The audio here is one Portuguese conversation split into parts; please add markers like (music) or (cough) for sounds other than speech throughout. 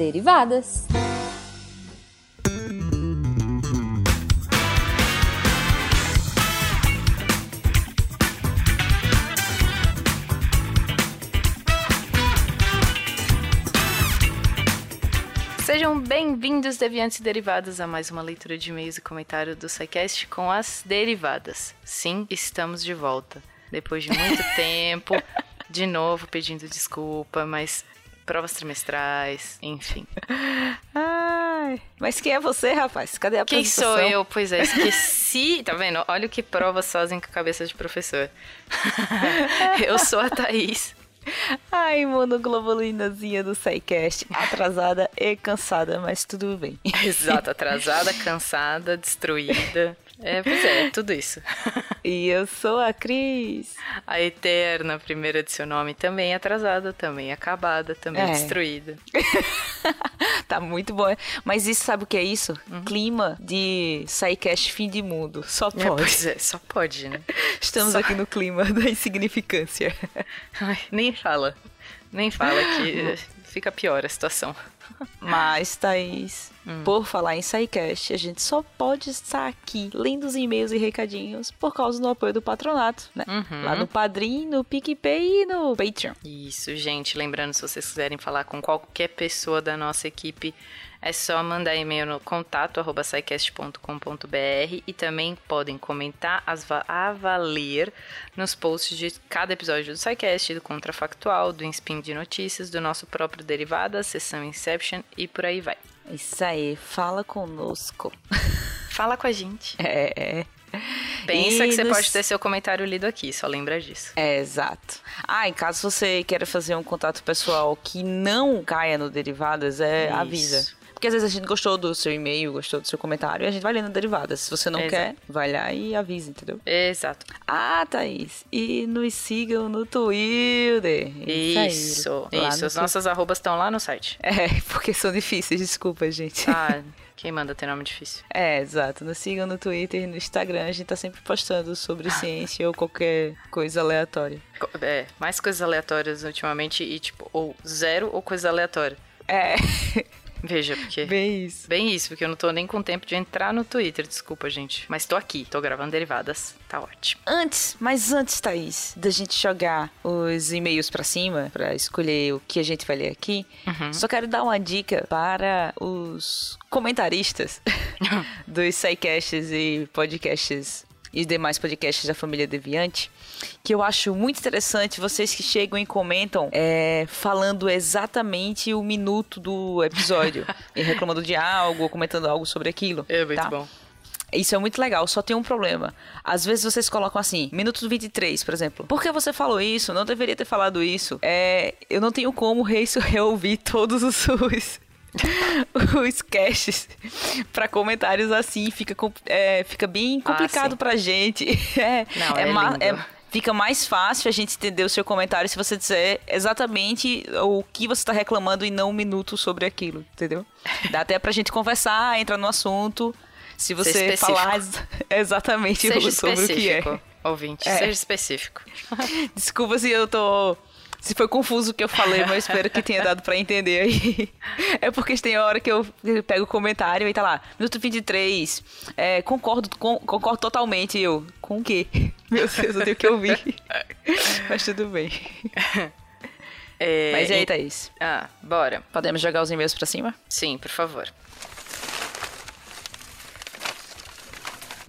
Derivadas. Sejam bem-vindos, deviantes e derivados, a mais uma leitura de e-mails e comentário do SciCast com as derivadas. Sim, estamos de volta. Depois de muito (laughs) tempo, de novo pedindo desculpa, mas provas trimestrais, enfim. Ai, mas quem é você, rapaz? Cadê a Quem sou eu? Pois é, (laughs) esqueci. Tá vendo? Olha o que provas fazem com a cabeça de professor. (laughs) eu sou a Thaís. Ai, monoglobulinazinha do SciCast. Atrasada e cansada, mas tudo bem. Exato, atrasada, cansada, destruída. É, pois é, tudo isso. (laughs) E eu sou a Cris. A Eterna, primeira de seu nome, também atrasada, também acabada, também É. destruída. (laughs) Tá muito bom. Mas isso sabe o que é isso? Clima de SciCast fim de mundo. Só É, pode. pois é, só pode, né? (laughs) Estamos só- aqui no clima da insignificância. Ai, nem fala. Nem fala que fica pior a situação. Mas, Thaís, Hum. por falar em SciCast, a gente só pode estar aqui lendo os e-mails e recadinhos por causa do apoio do patronato, né? Uhum. Lá no Padrim, no PicPay e no Patreon. Isso, gente. Lembrando, se vocês quiserem falar com qualquer pessoa da nossa equipe, é só mandar e-mail no contato arroba e também podem comentar, avaler nos posts de cada episódio do SciCast, do Contrafactual, do Spin de Notícias, do nosso próprio Derivada, sessão Inception e por aí vai. Isso aí, fala conosco. (laughs) Fala com a gente. É, é. Pensa E que você nos- pode ter seu comentário lido aqui, só lembra disso. É, exato. Ah, em caso você queira fazer um contato pessoal que não caia no Derivadas, é Isso. avisa. Porque às vezes a gente gostou do seu e-mail, gostou do seu comentário, e a gente vai lendo Derivadas. Se você não Exato. quer, vai lá e avisa, entendeu? Exato. Ah, Thaís, e nos sigam no Twitter. Isso, isso. As nossas arrobas estão lá no site. É, (laughs) porque são difíceis, desculpa, gente. Ah, (laughs) quem manda ter nome difícil? É, exato. Nos sigam no Twitter e no Instagram. A gente tá sempre postando sobre (laughs) ciência ou qualquer coisa aleatória. É, mais coisas aleatórias ultimamente e tipo, ou zero ou coisa aleatória. É, Veja, porque. bem isso. Bem isso, porque eu não tô nem com tempo de entrar no Twitter, desculpa, gente. Mas tô aqui, tô gravando derivadas, tá ótimo. Antes, mas antes, Thaís, da gente jogar os e-mails pra cima, pra escolher o que a gente vai ler aqui, só quero dar uma dica para os comentaristas (laughs) (laughs) dos sidecasts e podcasts e demais podcasts da família Deviante, que eu acho muito interessante vocês que chegam e comentam é, falando exatamente o minuto do episódio, (laughs) e reclamando de algo, ou comentando algo sobre aquilo. É muito tá? bom. Isso é muito legal, só tem um problema. Às vezes vocês colocam assim, minuto 23, por exemplo. Por que você falou isso? Não deveria ter falado isso. É, eu não tenho como (laughs) reouvir todos os, os, (laughs) os caches pra comentários assim. Fica, é, fica bem complicado sim. pra gente. (laughs) É, Não, é ma- lindo. Fica mais fácil a gente entender o seu comentário se você disser exatamente o que você está reclamando e não um minuto sobre aquilo, entendeu? Dá até pra gente conversar, entrar no assunto. Se você falar ex- (laughs) exatamente Seja sobre o que é. ouvinte, É. seja específico. Desculpa se eu tô. Se foi confuso o que eu falei, mas espero que tenha dado pra entender aí. É porque tem hora que eu pego o comentário e tá lá, minuto 23, é, concordo, com- concordo totalmente. Eu, com o quê? (laughs) Meu Deus, eu tenho que ouvir. (laughs) Mas tudo bem. É, Mas e aí, Thaís? Ah, bora. Podemos jogar os e-mails pra cima? Sim, por favor.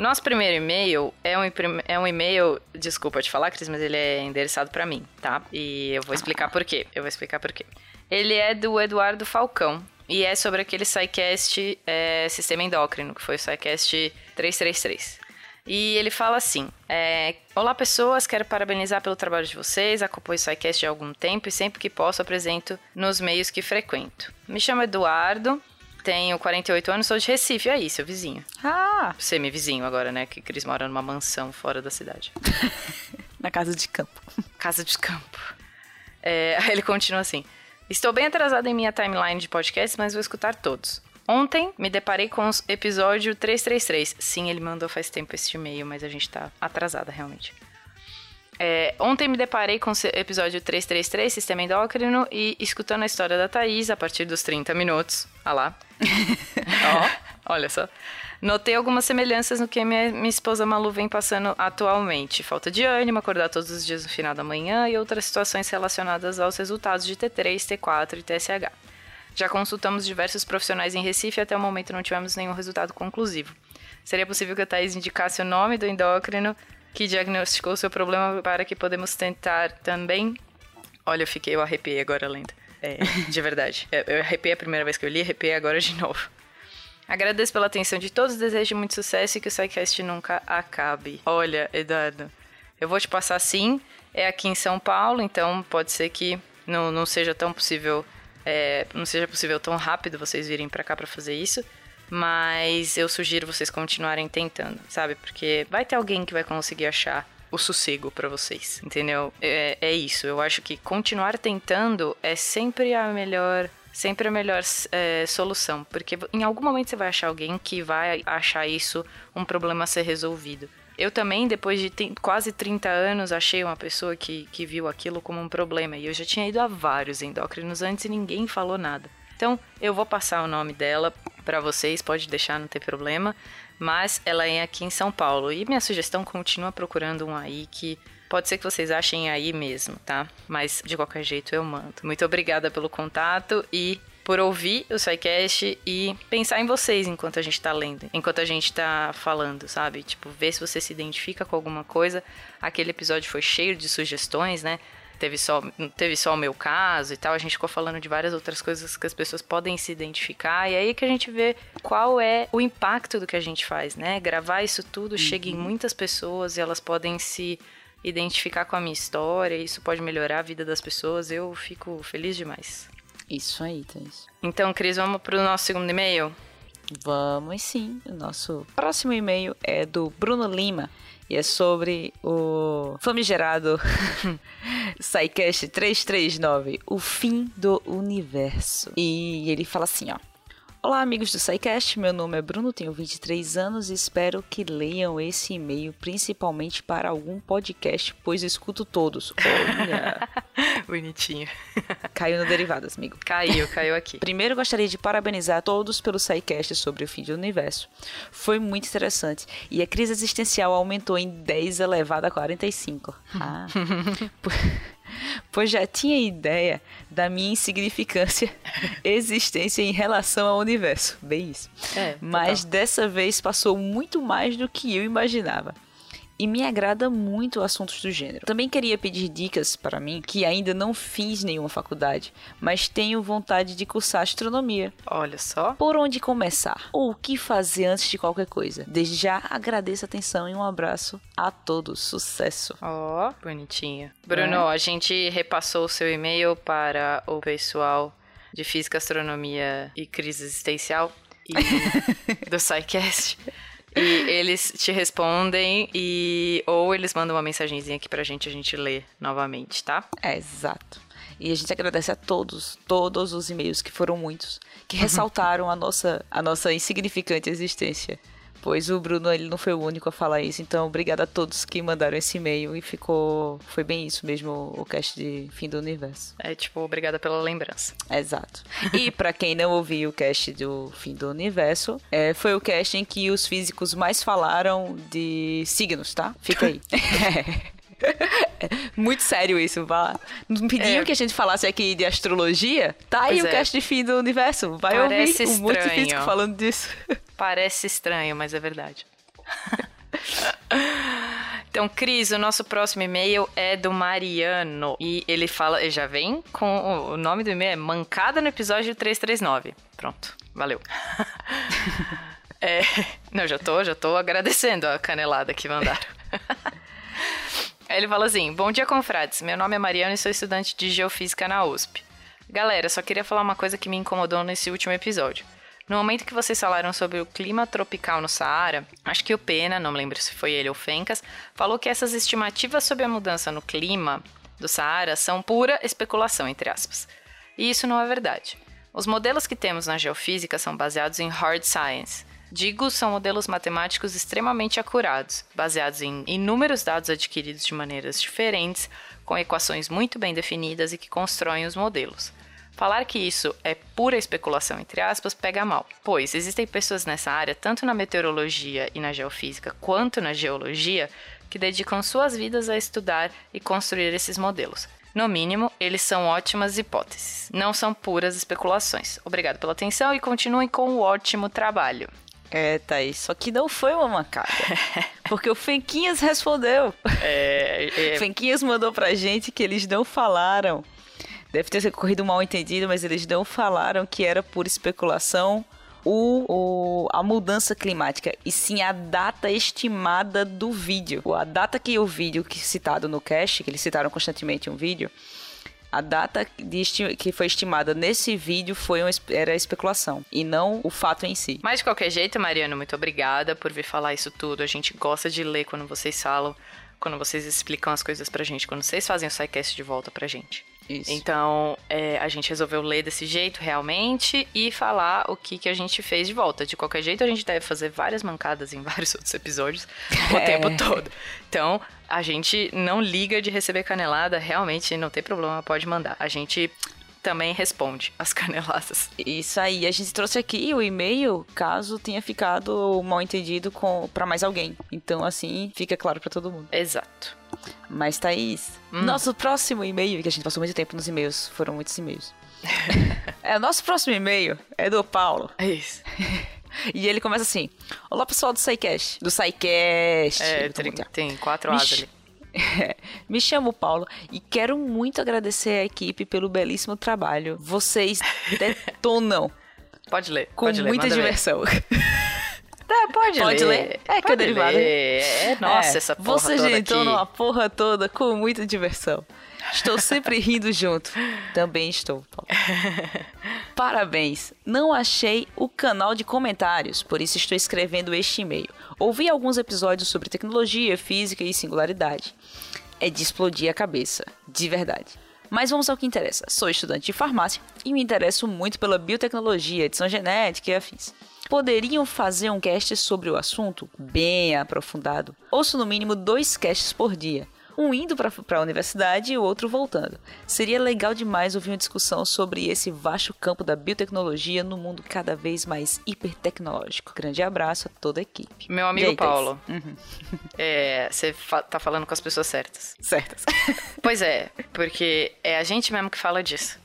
Nosso primeiro e-mail é um, é um e-mail, desculpa te falar, Cris, mas ele é endereçado pra mim, tá? E eu vou explicar por quê. Eu vou explicar por quê. Ele é do Eduardo Falcão e é sobre aquele SciCast é, Sistema Endócrino, que foi o SciCast 333. E ele fala assim: é, Olá pessoas, quero parabenizar pelo trabalho de vocês, acompanho o SciCast há algum tempo e sempre que posso apresento nos meios que frequento. Me chamo Eduardo, tenho 48 anos, sou de Recife, aí, seu vizinho. Ah, Semi-vizinho agora, né? Que Cris mora numa mansão fora da cidade. (laughs) na casa de campo. Casa de campo. É, aí ele continua assim: Estou bem atrasada em minha timeline de podcasts, mas vou escutar todos. Ontem me deparei com o episódio 333. Sim, ele mandou faz tempo esse e-mail, mas a gente tá atrasada realmente. É, ontem me deparei com o episódio 333, Sistema Endócrino, e escutando a história da Thaís a partir dos 30 minutos. Ah lá. (laughs) Ó, olha só. Notei algumas semelhanças no que minha, minha esposa Malu vem passando atualmente. Falta de ânimo, acordar todos os dias no final da manhã e outras situações relacionadas aos resultados de T3, T4 e TSH. Já consultamos diversos profissionais em Recife e até o momento não tivemos nenhum resultado conclusivo. Seria possível que a Thaís indicasse o nome do endócrino que diagnosticou seu problema para que podemos tentar também. Olha, eu fiquei, eu arrepiei agora lendo. É, de verdade. Eu arrepiei a primeira vez que eu li, arrepiei agora de (laughs) novo. Agradeço pela atenção de todos, desejo muito sucesso e que o SciCast nunca acabe. Olha, Eduardo, eu vou te passar sim. É aqui em São Paulo, então pode ser que não, não seja tão possível, é, não seja possível tão rápido vocês virem para cá para fazer isso. Mas eu sugiro vocês continuarem tentando, sabe? Porque vai ter alguém que vai conseguir achar o sossego para vocês, entendeu? É, é isso. Eu acho que continuar tentando é sempre a melhor sempre a melhor é, solução, porque em algum momento você vai achar alguém que vai achar isso um problema a ser resolvido. Eu também, depois de quase 30 anos, achei uma pessoa que, que viu aquilo como um problema. E eu já tinha ido a vários endócrinos antes e ninguém falou nada. Então, eu vou passar o nome dela para vocês, pode deixar, não tem problema. Mas ela é aqui em São Paulo. E minha sugestão continua procurando um aí que pode ser que vocês achem aí mesmo, tá? Mas de qualquer jeito eu mando. Muito obrigada pelo contato e por ouvir o SciCast e pensar em vocês enquanto a gente tá lendo, enquanto a gente tá falando, sabe? Tipo, ver se você se identifica com alguma coisa. Aquele episódio foi cheio de sugestões, né? teve só, teve só o meu caso e tal, a gente ficou falando de várias outras coisas que as pessoas podem se identificar, e aí que a gente vê qual é o impacto do que a gente faz, né? Gravar isso tudo uhum. chega em muitas pessoas e elas podem se identificar com a minha história, isso pode melhorar a vida das pessoas, eu fico feliz demais. Isso aí, Thaís. Então, Cris, vamos pro nosso segundo e-mail? Vamos sim. O nosso próximo e-mail é do Bruno Lima. E é sobre o famigerado (laughs) SciCast 339, o fim do universo. E ele fala assim, ó. Olá, amigos do SciCast. Meu nome é Bruno, tenho 23 anos e espero que leiam esse e-mail, principalmente para algum podcast, pois escuto todos. Olha. (laughs) Bonitinho. Caiu no Derivadas, amigo. Caiu, caiu aqui. Primeiro, gostaria de parabenizar todos pelo SciCast sobre o fim do universo. Foi muito interessante. E a crise existencial aumentou em 10 elevado a 45. Ah. (laughs) pois já tinha ideia da minha insignificância (laughs) existência em relação ao universo. Bem isso. É, Mas dessa vez passou muito mais do que eu imaginava e me agrada muito assuntos do gênero. Também queria pedir dicas para mim, que ainda não fiz nenhuma faculdade, mas tenho vontade de cursar astronomia. Olha só. Por onde começar? Ou o que fazer antes de qualquer coisa? Desde já agradeço a atenção e um abraço a todos. Sucesso. Ó, oh, bonitinho. Bruno, é. a gente repassou o seu e-mail para o pessoal de Física, Astronomia e Crise Existencial e (laughs) do SciCast. E eles te respondem e ou eles mandam uma mensagenzinha aqui pra gente, a gente lê novamente, tá? É, exato. E a gente agradece a todos, todos os e-mails, que foram muitos, que ressaltaram a nossa, a nossa insignificante existência pois o Bruno ele não foi o único a falar isso. Então, obrigada a todos que mandaram esse e-mail e ficou foi bem isso mesmo o cast de fim do universo. É tipo, obrigada pela lembrança. Exato. E para quem não ouviu o cast do fim do universo, é, foi o cast em que os físicos mais falaram de signos, tá? Fica aí. (laughs) (laughs) Muito sério isso, vá. Não pediam é. que a gente falasse aqui de astrologia? Tá aí pois o é. cast de fim do universo. Vai Parece ouvir um monte de físico falando disso. (laughs) Parece estranho, mas é verdade. (laughs) Então, Cris, o nosso próximo e-mail é do Mariano. E ele fala, já vem com o nome do e-mail é Mancada no episódio 339. Pronto, valeu. é, não, já tô, já tô agradecendo a canelada que mandaram. Ele fala assim: Bom dia, confrades. Meu nome é Mariano e sou estudante de Geofísica na USP. Galera, só queria falar uma coisa que me incomodou nesse último episódio. No momento que vocês falaram sobre o clima tropical no Saara, acho que o Pena, não me lembro se foi ele ou Fencas, falou que essas estimativas sobre a mudança no clima do Saara são pura especulação, entre aspas. E isso não é verdade. Os modelos que temos na geofísica são baseados em hard science. Digo, são modelos matemáticos extremamente acurados, baseados em inúmeros dados adquiridos de maneiras diferentes, com equações muito bem definidas e que constroem os modelos. Falar que isso é pura especulação, entre aspas, pega mal, pois existem pessoas nessa área, tanto na meteorologia e na geofísica, quanto na geologia, que dedicam suas vidas a estudar e construir esses modelos. No mínimo, eles são ótimas hipóteses, não são puras especulações. Obrigado pela atenção e continuem com o ótimo trabalho. É, Thaís, só que não foi uma mancada. (laughs) porque o Fenquinhas respondeu. É, é... (laughs) Fenquinhas mandou pra gente que eles não falaram. Deve ter corrido mal entendido, mas eles não falaram que era pura especulação o, o, a mudança climática, e sim a data estimada do vídeo. A data que o vídeo que citado no cache, que eles citaram constantemente um vídeo, a data que foi estimada nesse vídeo foi uma, era especulação e não o fato em si. Mas de qualquer jeito, Mariano, muito obrigada por vir falar isso tudo. A gente gosta de ler quando vocês falam, quando vocês explicam as coisas pra gente, quando vocês fazem o SciCast de volta pra gente. Isso. Então, é, a gente resolveu ler desse jeito realmente e falar o que, que a gente fez de volta. De qualquer jeito, a gente deve fazer várias mancadas em (laughs) vários outros episódios o é. tempo todo. Então, a gente não liga de receber canelada, realmente não tem problema, pode mandar. A gente também responde (laughs) as caneladas. Isso aí, a gente trouxe aqui o e-mail caso tenha ficado mal entendido com para mais alguém. Então assim, fica claro para todo mundo. Exato. Mas Thaís, hum. nosso próximo e-mail, que a gente passou muito tempo nos e-mails, foram muitos e-mails. (laughs) é, o nosso próximo e-mail é do Paulo. É isso. (laughs) E ele começa assim: Olá pessoal do SciCast. Do SciCast. É, tem, tem quatro asas ali. (laughs) Me chamo Paulo e quero muito agradecer a equipe pelo belíssimo trabalho. Vocês detonam. Pode ler. Com pode muita ler, diversão. Tá, pode, pode ler. ler. É que é derivado. É, nossa, é, essa porra Você toda detonou a porra toda com muita diversão. Estou sempre rindo junto. Também estou. (laughs) Parabéns. Não achei o canal de comentários, por isso estou escrevendo este e-mail. Ouvi alguns episódios sobre tecnologia, física e singularidade. É de explodir a cabeça, de verdade. Mas vamos ao que interessa. Sou estudante de farmácia e me interesso muito pela biotecnologia, edição genética e afins. Poderiam fazer um cast sobre o assunto bem aprofundado. Ouço no mínimo dois casts por dia um indo para a universidade e o outro voltando. Seria legal demais ouvir uma discussão sobre esse vasto campo da biotecnologia no mundo cada vez mais hipertecnológico. Grande abraço a toda a equipe. Meu amigo aí, Paulo, uhum. (laughs) é, você fa tá falando com as pessoas certas. Certas. (laughs) pois é, porque é a gente mesmo que fala disso.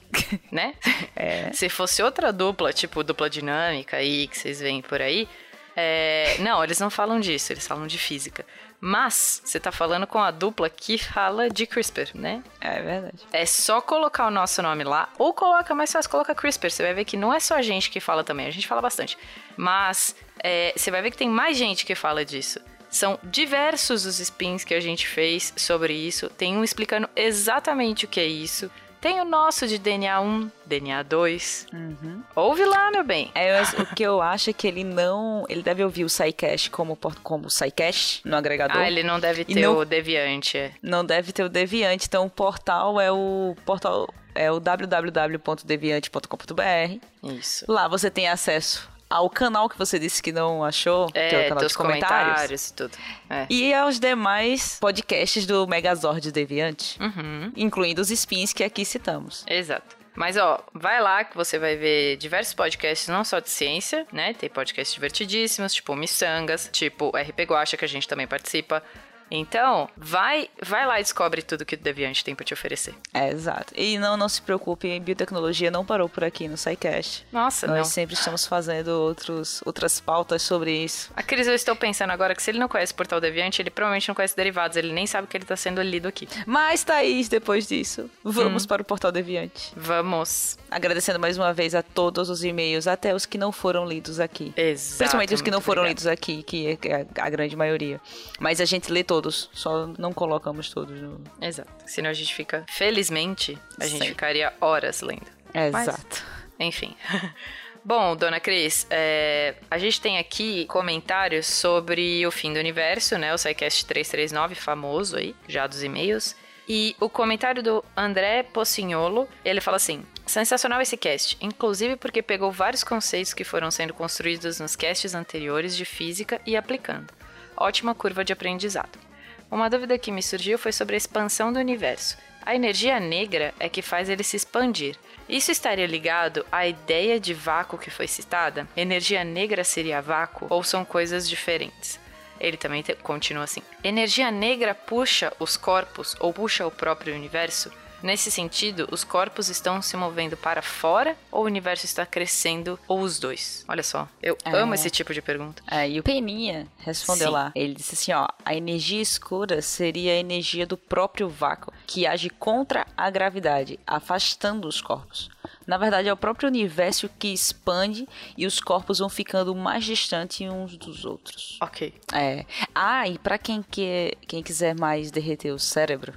né? (laughs) É. Se fosse outra dupla, tipo dupla dinâmica aí, que vocês veem por aí, é... não, eles não falam disso, eles falam de física. Mas você tá falando com a dupla que fala de CRISPR, né? É verdade. É só colocar o nosso nome lá, ou coloca, mais fácil, coloca CRISPR. Você vai ver que não é só a gente que fala também, a gente fala bastante. Mas é, você vai ver que tem mais gente que fala disso. São diversos os spins que a gente fez sobre isso. Tem um explicando exatamente o que é isso. Tem o nosso de DNA 1, DNA 2. Uhum. Ouve lá, meu bem. É, o que eu acho é que ele não. Ele deve ouvir o SciCast como, como SciCast no agregador. Ah, ele não deve ter não, o Deviante. É. Não deve ter o Deviante. Então o portal é o portal é o www.deviante.com.br. Isso. Lá você tem acesso ao canal que você disse que não achou, é, que é o canal de comentários. comentários e tudo. É. E aos demais podcasts do Megazord Deviante, uhum. incluindo os spins que aqui citamos. Exato. Mas, ó, vai lá que você vai ver diversos podcasts, não só de ciência, né? Tem podcasts divertidíssimos, tipo Missangas, tipo RP Guacha, que a gente também participa. Então, vai, vai lá e descobre tudo que o Deviante tem para te oferecer. É, exato. E não, não se preocupe, biotecnologia não parou por aqui no SciCast. Nossa, Nós não. sempre estamos fazendo outros, outras pautas sobre isso. A Cris, eu estou pensando agora que se ele não conhece o Portal Deviante, ele provavelmente não conhece derivados, ele nem sabe que ele está sendo lido aqui. Mas, Thaís, depois disso, vamos hum. para o Portal Deviante. Vamos. Agradecendo mais uma vez a todos os e-mails, até os que não foram lidos aqui. Exato. Principalmente os que não foram obrigado. lidos aqui, que é a grande maioria. Mas a gente lê todos todos, só não colocamos todos no. Exato. Senão a gente fica. Felizmente, a gente ficaria horas lendo. Exato. Mas, enfim. (laughs) Bom, dona Cris, é, a gente tem aqui comentários sobre o fim do universo, né? O SciCast 339, famoso aí, já dos e-mails. E o comentário do André Pocignolo, ele fala assim: Sensacional esse cast, inclusive porque pegou vários conceitos que foram sendo construídos nos casts anteriores de física e aplicando. Ótima curva de aprendizado. Uma dúvida que me surgiu foi sobre a expansão do universo. A energia negra é que faz ele se expandir. Isso estaria ligado à ideia de vácuo que foi citada? Energia negra seria vácuo ou são coisas diferentes? Ele também continua assim: energia negra puxa os corpos ou puxa o próprio universo? Nesse sentido, os corpos estão se movendo para fora ou o universo está crescendo ou os dois? Olha só, eu é. amo esse tipo de pergunta. É, e o Peninha respondeu Sim. lá. Ele disse assim, ó, a energia escura seria a energia do próprio vácuo, que age contra a gravidade, afastando os corpos. Na verdade, é o próprio universo que expande e os corpos vão ficando mais distantes uns dos outros. Ok. É. Ah, e pra quem, quer, quem quiser mais derreter o cérebro,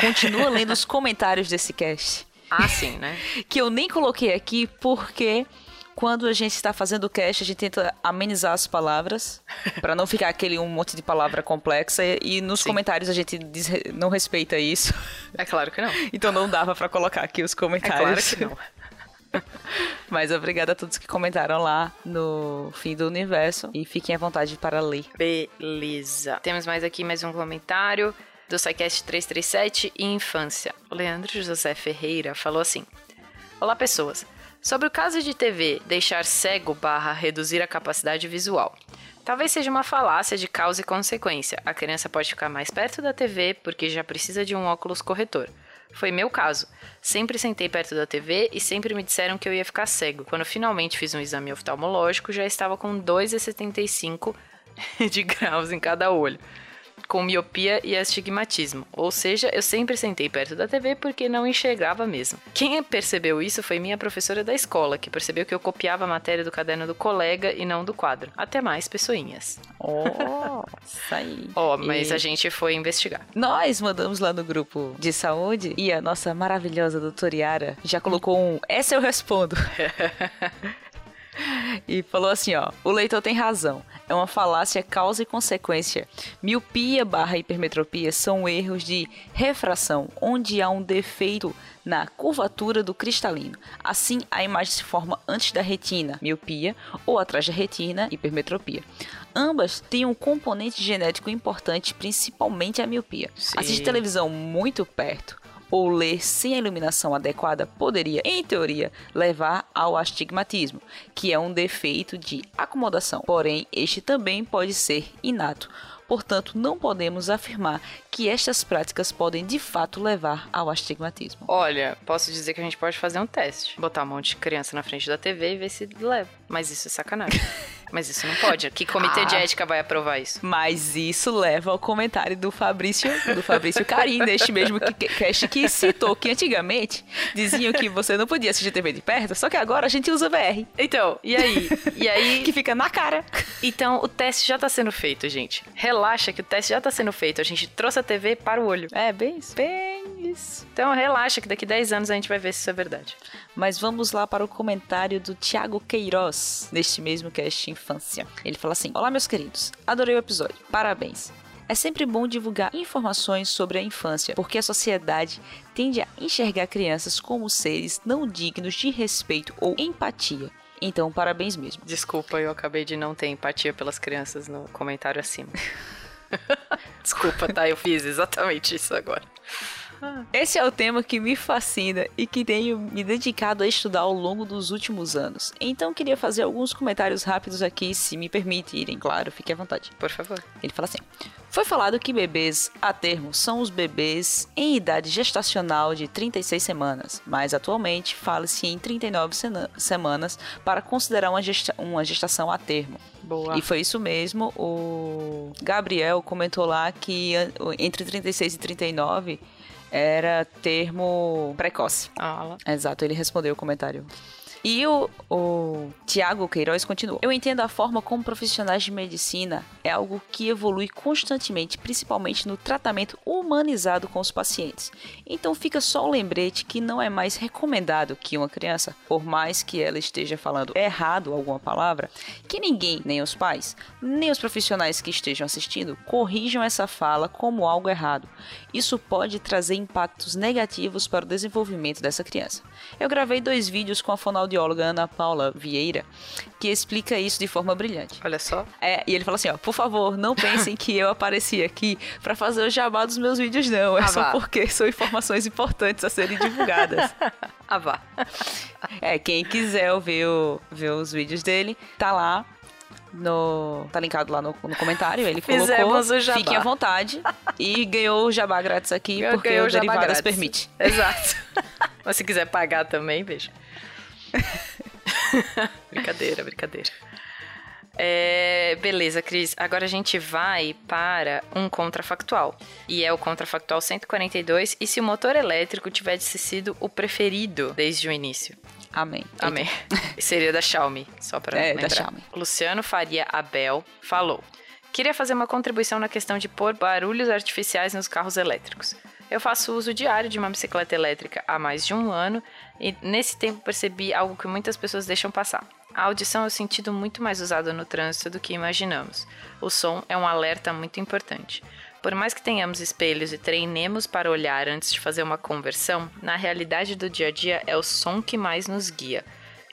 continua lendo os comentários desse cast. Ah, sim, né? que eu nem coloquei aqui porque quando a gente está fazendo o cast, a gente tenta amenizar as palavras (laughs) para não ficar aquele um monte de palavra complexa e nos Sim. comentários a gente diz, não respeita isso. É claro que não. Então não dava para colocar aqui os comentários. É claro que não. (laughs) Mas obrigada a todos que comentaram lá no fim do universo e fiquem à vontade para ler. Beleza. Temos mais aqui mais um comentário do SciCast 337 e Infância. O Leandro José Ferreira falou assim: Olá, pessoas. Sobre o caso de TV deixar cego barra reduzir a capacidade visual. Talvez seja uma falácia de causa e consequência. A criança pode ficar mais perto da TV porque já precisa de um óculos corretor. Foi meu caso. Sempre sentei perto da TV e sempre me disseram que eu ia ficar cego. Quando finalmente fiz um exame oftalmológico, já estava com 2,75 (laughs) de graus em cada olho com miopia e astigmatismo, ou seja, eu sempre sentei perto da TV porque não enxergava mesmo. Quem percebeu isso foi minha professora da escola, que percebeu que eu copiava a matéria do caderno do colega e não do quadro. Até mais, pessoinhas. Oh, isso aí. Ó, oh, mas e... a gente foi investigar. Nós mandamos lá no grupo de saúde e a nossa maravilhosa doutora Yara já colocou um essa eu respondo. (laughs) e falou assim, ó, o leitor tem razão é uma falácia causa e consequência. Miopia barra hipermetropia são erros de refração, onde há um defeito na curvatura do cristalino. Assim, a imagem se forma antes da retina, miopia, ou atrás da retina, hipermetropia. Ambas têm um componente genético importante, principalmente a miopia. Sim. Assistir televisão muito perto ou ler sem a iluminação adequada poderia, em teoria, levar ao astigmatismo, que é um defeito de acomodação. Porém, este também pode ser inato. Portanto, não podemos afirmar que estas práticas podem de fato levar ao astigmatismo. Olha, posso dizer que a gente pode fazer um teste. Botar um monte de criança na frente da TV e ver se leva. Mas isso é sacanagem. (laughs) Mas isso não pode. Que comitê ah, de ética vai aprovar isso? Mas isso leva ao comentário do Fabrício, do Fabrício Carim, deste mesmo cast que citou que antigamente diziam que você não podia assistir TV de perto, só que agora a gente usa VR. Então, e aí? E aí? (laughs) que fica na cara. Então, o teste já tá sendo feito, gente. Relaxa que o teste já tá sendo feito. A gente trouxe a TV para o olho. É, bem isso. Bem isso. Então, relaxa que daqui 10 anos a gente vai ver se isso é verdade. Mas vamos lá para o comentário do Tiago Queiroz, neste mesmo cast Infância. Ele fala assim: Olá, meus queridos, adorei o episódio, parabéns. É sempre bom divulgar informações sobre a infância, porque a sociedade tende a enxergar crianças como seres não dignos de respeito ou empatia. Então, parabéns mesmo. Desculpa, eu acabei de não ter empatia pelas crianças no comentário acima. (laughs) (laughs) Desculpa, tá? Eu fiz exatamente isso agora. Esse é o tema que me fascina e que tenho me dedicado a estudar ao longo dos últimos anos. Então queria fazer alguns comentários rápidos aqui, se me permitirem, claro, fique à vontade. Por favor. Ele fala assim: Foi falado que bebês a termo são os bebês em idade gestacional de 36 semanas, mas atualmente fala-se em 39 semanas para considerar uma, gesta uma gestação a termo. Boa. E foi isso mesmo. O Gabriel comentou lá que entre 36 e 39 era termo precoce. Ah, Exato, ele respondeu o comentário. E o, o Tiago Queiroz continua. Eu entendo a forma como profissionais de medicina é algo que evolui constantemente, principalmente no tratamento humanizado com os pacientes. Então fica só o lembrete que não é mais recomendado que uma criança, por mais que ela esteja falando errado alguma palavra, que ninguém, nem os pais, nem os profissionais que estejam assistindo, corrijam essa fala como algo errado. Isso pode trazer impactos negativos para o desenvolvimento dessa criança. Eu gravei dois vídeos com a fonoaudióloga Ana Paula Vieira, que explica isso de forma brilhante. Olha só. É, e ele fala assim, ó, por favor, não pensem que eu apareci aqui para fazer o jabá dos meus vídeos, não. É ah, só vá. porque são informações importantes a serem divulgadas. (laughs) ah, vá. É, quem quiser ver, o, ver os vídeos dele, tá lá no. Tá linkado lá no, no comentário. Ele Fizemos colocou. Fiquem à vontade. E ganhou o jabá grátis aqui, Eu porque o, o Derivadas permite. Exato. (laughs) Mas se quiser pagar também, veja. (laughs) brincadeira, brincadeira. É, beleza, Cris. Agora a gente vai para um contrafactual. E é o contrafactual 142. E se o motor elétrico tivesse sido o preferido desde o início? Amém. Amém. (laughs) Seria da Xiaomi, só para É, lembrar. da Xiaomi. Luciano Faria Abel falou: Queria fazer uma contribuição na questão de pôr barulhos artificiais nos carros elétricos. Eu faço uso diário de uma bicicleta elétrica há mais de um ano e nesse tempo percebi algo que muitas pessoas deixam passar. A audição é o sentido muito mais usado no trânsito do que imaginamos. O som é um alerta muito importante. Por mais que tenhamos espelhos e treinemos para olhar antes de fazer uma conversão, na realidade do dia a dia é o som que mais nos guia.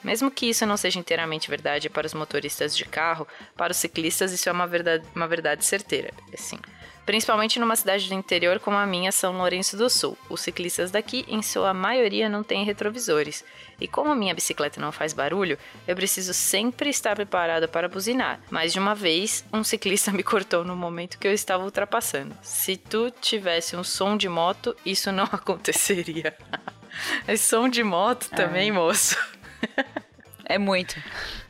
Mesmo que isso não seja inteiramente verdade para os motoristas de carro, para os ciclistas isso é uma verdade, uma verdade certeira. Assim principalmente numa cidade do interior como a minha, São Lourenço do Sul. Os ciclistas daqui, em sua maioria, não têm retrovisores. E como a minha bicicleta não faz barulho, eu preciso sempre estar preparada para buzinar. Mais de uma vez, um ciclista (laughs) me cortou no momento que eu estava ultrapassando. Se tu tivesse um som de moto, isso não (laughs) aconteceria. (laughs) é som de moto também, é. moço. é muito.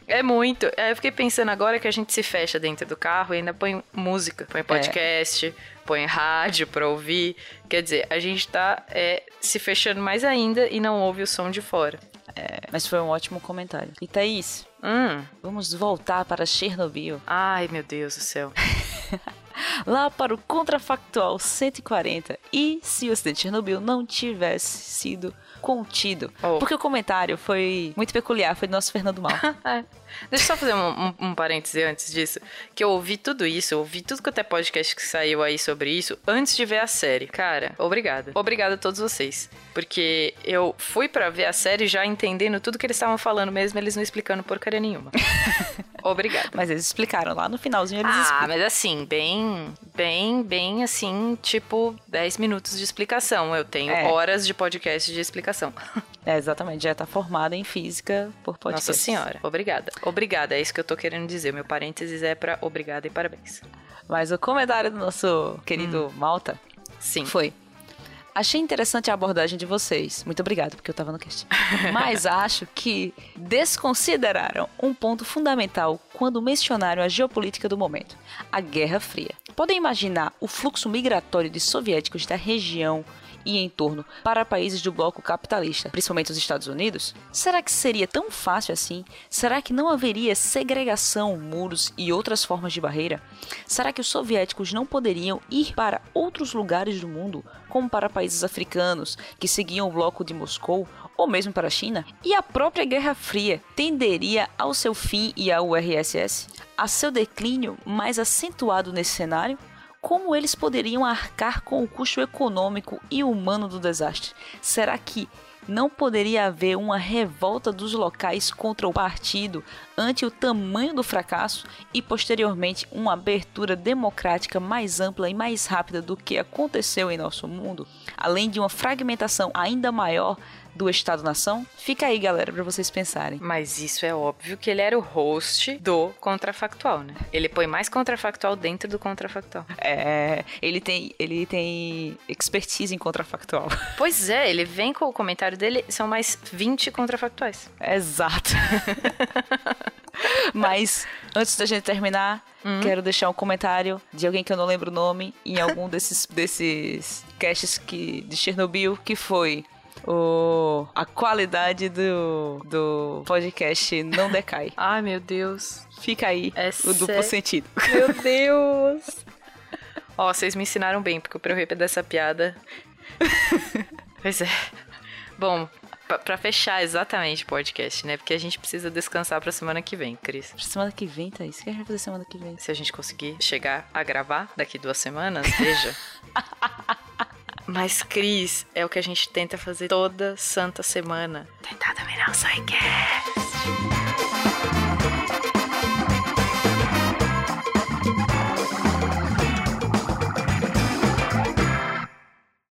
É muito. É, eu fiquei pensando agora que a gente se fecha dentro do carro e ainda põe música, põe podcast, é. põe rádio pra ouvir. Quer dizer, a gente tá é, se fechando mais ainda e não ouve o som de fora. É, mas foi um ótimo comentário. E Thaís, hum. vamos voltar para Chernobyl. Ai, meu Deus do céu. (laughs) lá para o contrafactual 140. E se o acidente de Chernobyl não tivesse sido contido. Oh. Porque o comentário foi muito peculiar, foi do nosso Fernando Mal. (laughs) é. Deixa eu só fazer um, um, um parêntese antes disso. Que eu ouvi tudo isso, eu ouvi tudo que até podcast que saiu aí sobre isso antes de ver a série. Cara, obrigada. Obrigada a todos vocês. Porque eu fui para ver a série já entendendo tudo que eles estavam falando, mesmo eles não explicando porcaria nenhuma. (laughs) Obrigada. Mas eles explicaram lá no finalzinho, eles ah, explicam. mas assim, bem, bem, bem assim, tipo 10 minutos de explicação. Eu tenho é. horas de podcast de explicação. (laughs) É, exatamente. Já tá formada em física por podcast. Nossa senhora. Obrigada. Obrigada, é isso que eu tô querendo dizer. Meu parênteses é para obrigada e parabéns. Mas o comentário do nosso querido hum. Malta Sim. foi: Achei interessante a abordagem de vocês. Muito obrigado, porque eu tava no cast. (laughs) Mas acho que desconsideraram um ponto fundamental quando mencionaram a geopolítica do momento: a Guerra Fria. Podem imaginar o fluxo migratório de soviéticos da região e em torno para países do bloco capitalista, principalmente os Estados Unidos? Será que seria tão fácil assim? Será que não haveria segregação, muros e outras formas de barreira? Será que os soviéticos não poderiam ir para outros lugares do mundo, como para países africanos que seguiam o bloco de Moscou, ou mesmo para a China? E a própria Guerra Fria tenderia ao seu fim e ao URSS? A seu declínio mais acentuado nesse cenário? Como eles poderiam arcar com o custo econômico e humano do desastre? Será que não poderia haver uma revolta dos locais contra o partido ante o tamanho do fracasso e posteriormente uma abertura democrática mais ampla e mais rápida do que aconteceu em nosso mundo, além de uma fragmentação ainda maior do Estado-nação? Fica aí, galera, para vocês pensarem. Mas isso é óbvio que ele era o host do contrafactual, né? Ele põe mais contrafactual dentro do contrafactual. É, ele tem, ele tem expertise em contrafactual. (laughs) Pois é, ele vem com o comentário dele, são mais 20 contrafactuais. Exato. (laughs) Mas antes da gente terminar, hum. quero deixar um comentário de alguém que eu não lembro o nome em algum desses desses casts que de Chernobyl que foi o, a qualidade do, do podcast não decai. (laughs) Ai, meu Deus. Fica aí é o duplo sentido. (laughs) Meu Deus. Ó, vocês me ensinaram bem, porque eu repetir dessa piada. (laughs) pois é. Bom, para fechar exatamente o podcast, né? Porque a gente precisa descansar pra semana que vem, Cris. Pra semana que vem, tá? Isso que a gente vai fazer semana que vem. Se a gente conseguir chegar a gravar daqui duas semanas, veja. Mas, Cris, é o que a gente tenta fazer toda santa semana. Tentar não sai que